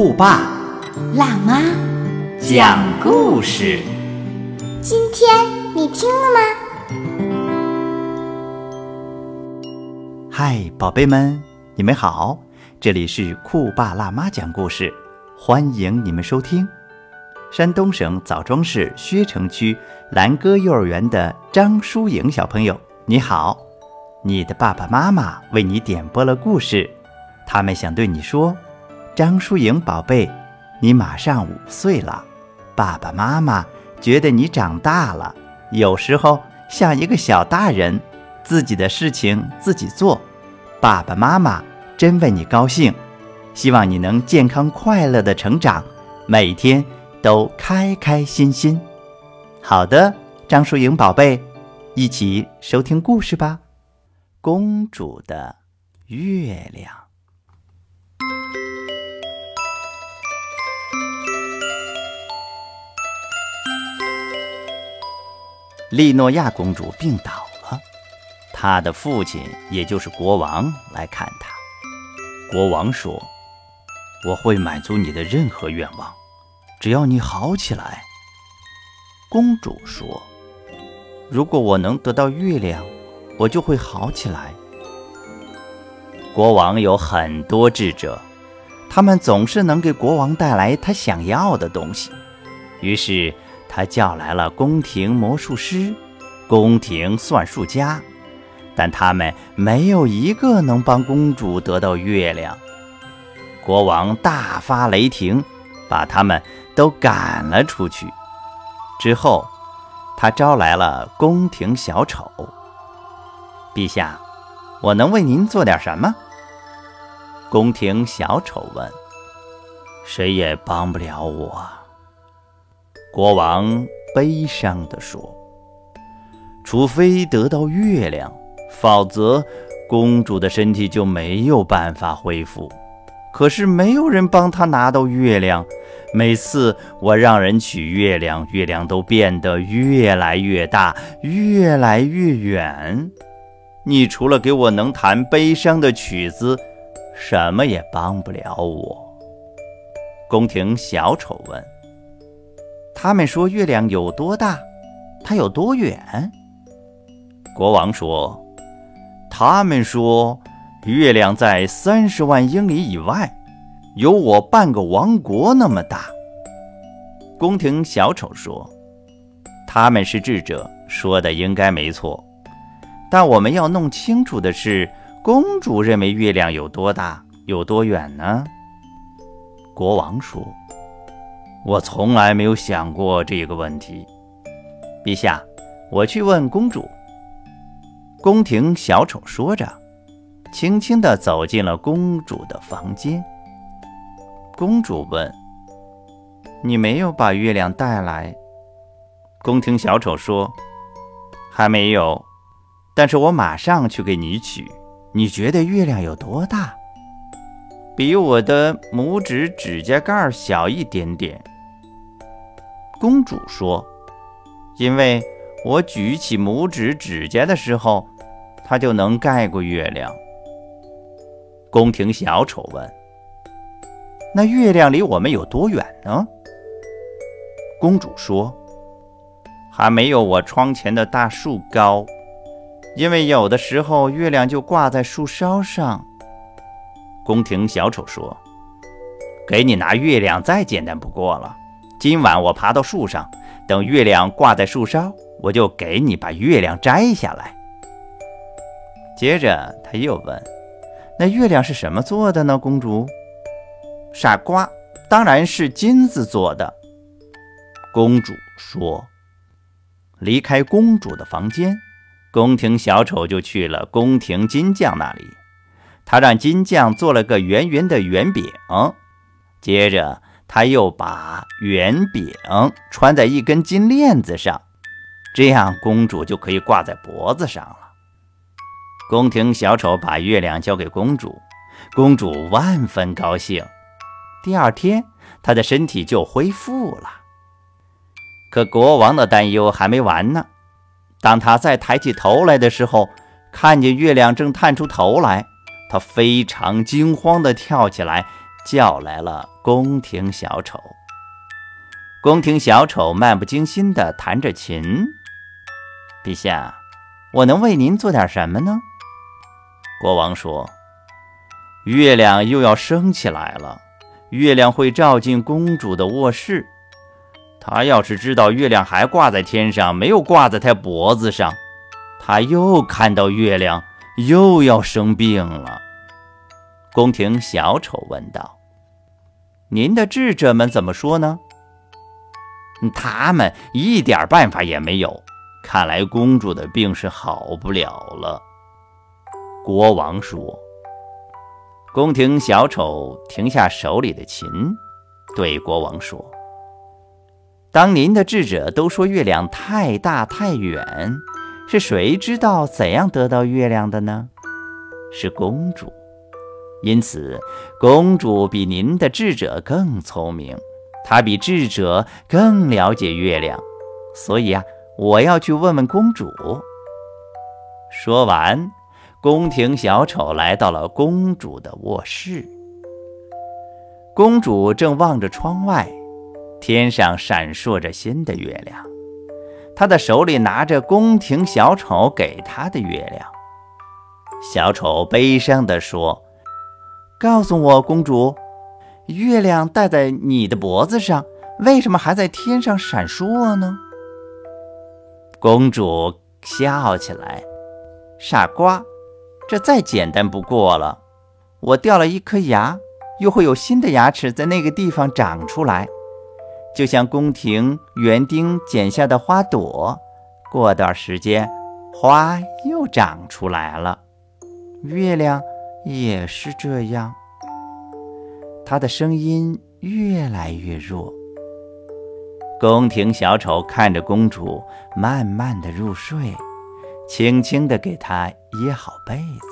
酷爸辣妈，讲故事。今天你听了吗？嗨，宝贝们，你们好，这里是酷爸辣妈讲故事，欢迎你们收听。山东省枣庄市薛城区兰歌幼儿园的张淑颖小朋友，你好，你的爸爸妈妈为你点播了故事，他们想对你说：张淑颖宝贝，你马上五岁了，爸爸妈妈觉得你长大了，有时候像一个小大人，自己的事情自己做，爸爸妈妈真为你高兴，希望你能健康快乐的成长，每天都开开心心。好的，张淑颖宝贝，一起收听故事吧。公主的月亮。利诺亚公主病倒了，她的父亲，也就是国王来看她。国王说：“我会满足你的任何愿望，只要你好起来。”公主说：“如果我能得到月亮，我就会好起来。”国王有很多智者，他们总是能给国王带来他想要的东西。于是他叫来了宫廷魔术师、宫廷算术家，但他们没有一个能帮公主得到月亮。国王大发雷霆，把他们都赶了出去。之后，他招来了宫廷小丑。陛下，我能为您做点什么？宫廷小丑问。谁也帮不了我。国王悲伤地说：“除非得到月亮，否则公主的身体就没有办法恢复。可是没有人帮她拿到月亮。每次我让人取月亮，月亮都变得越来越大，越来越远。你除了给我能弹悲伤的曲子，什么也帮不了我。”宫廷小丑问。他们说月亮有多大，它有多远？国王说：“他们说月亮在三十万英里以外，有我半个王国那么大。”宫廷小丑说：“他们是智者，说的应该没错。但我们要弄清楚的是，公主认为月亮有多大，有多远呢？”国王说。我从来没有想过这个问题，陛下，我去问公主。宫廷小丑说着，轻轻地走进了公主的房间。公主问：“你没有把月亮带来？”宫廷小丑说：“还没有，但是我马上去给你取。你觉得月亮有多大？”比我的拇指指甲盖小一点点。公主说：“因为我举起拇指指甲的时候，它就能盖过月亮。”宫廷小丑问：“那月亮离我们有多远呢？”公主说：“还没有我窗前的大树高，因为有的时候月亮就挂在树梢上。”宫廷小丑说：“给你拿月亮再简单不过了。”今晚我爬到树上，等月亮挂在树梢，我就给你把月亮摘下来。接着他又问：“那月亮是什么做的呢？”公主，傻瓜，当然是金子做的。公主说。离开公主的房间，宫廷小丑就去了宫廷金匠那里。他让金匠做了个圆圆的圆饼，接着，他又把圆饼穿在一根金链子上，这样公主就可以挂在脖子上了。宫廷小丑把月亮交给公主，公主万分高兴。第二天，她的身体就恢复了。可国王的担忧还没完呢。当他再抬起头来的时候，看见月亮正探出头来，他非常惊慌地跳起来，叫来了宫廷小丑。宫廷小丑漫不经心地弹着琴：“陛下，我能为您做点什么呢？”国王说：“月亮又要升起来了，月亮会照进公主的卧室。”他要是知道月亮还挂在天上，没有挂在他脖子上，他又看到月亮，又要生病了。宫廷小丑问道：“您的智者们怎么说呢？”他们一点办法也没有。看来公主的病是好不了了。国王说。宫廷小丑停下手里的琴，对国王说。当您的智者都说月亮太大太远，是谁知道怎样得到月亮的呢？是公主。因此，公主比您的智者更聪明，她比智者更了解月亮。所以啊，我要去问问公主。说完，宫廷小丑来到了公主的卧室。公主正望着窗外。天上闪烁着新的月亮，他的手里拿着宫廷小丑给他的月亮。小丑悲伤地说：“告诉我，公主，月亮戴在你的脖子上，为什么还在天上闪烁呢？”公主笑起来：“傻瓜，这再简单不过了。我掉了一颗牙，又会有新的牙齿在那个地方长出来。”就像宫廷园丁剪下的花朵，过段时间，花又长出来了。月亮也是这样。他的声音越来越弱。宫廷小丑看着公主慢慢的入睡，轻轻地给她掖好被子。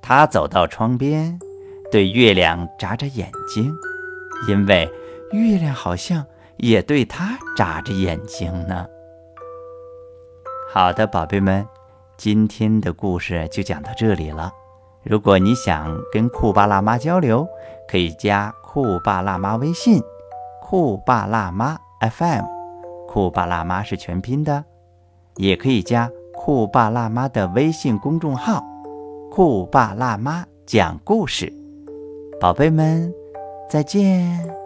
他走到窗边，对月亮眨眨眼睛，因为。月亮好像也对他眨着眼睛呢。好的，宝贝们，今天的故事就讲到这里了。如果你想跟酷爸辣妈交流，可以加酷爸辣妈微信“酷爸辣妈 FM”，酷爸辣妈是全拼的。也可以加酷爸辣妈的微信公众号“酷爸辣妈讲故事”。宝贝们，再见。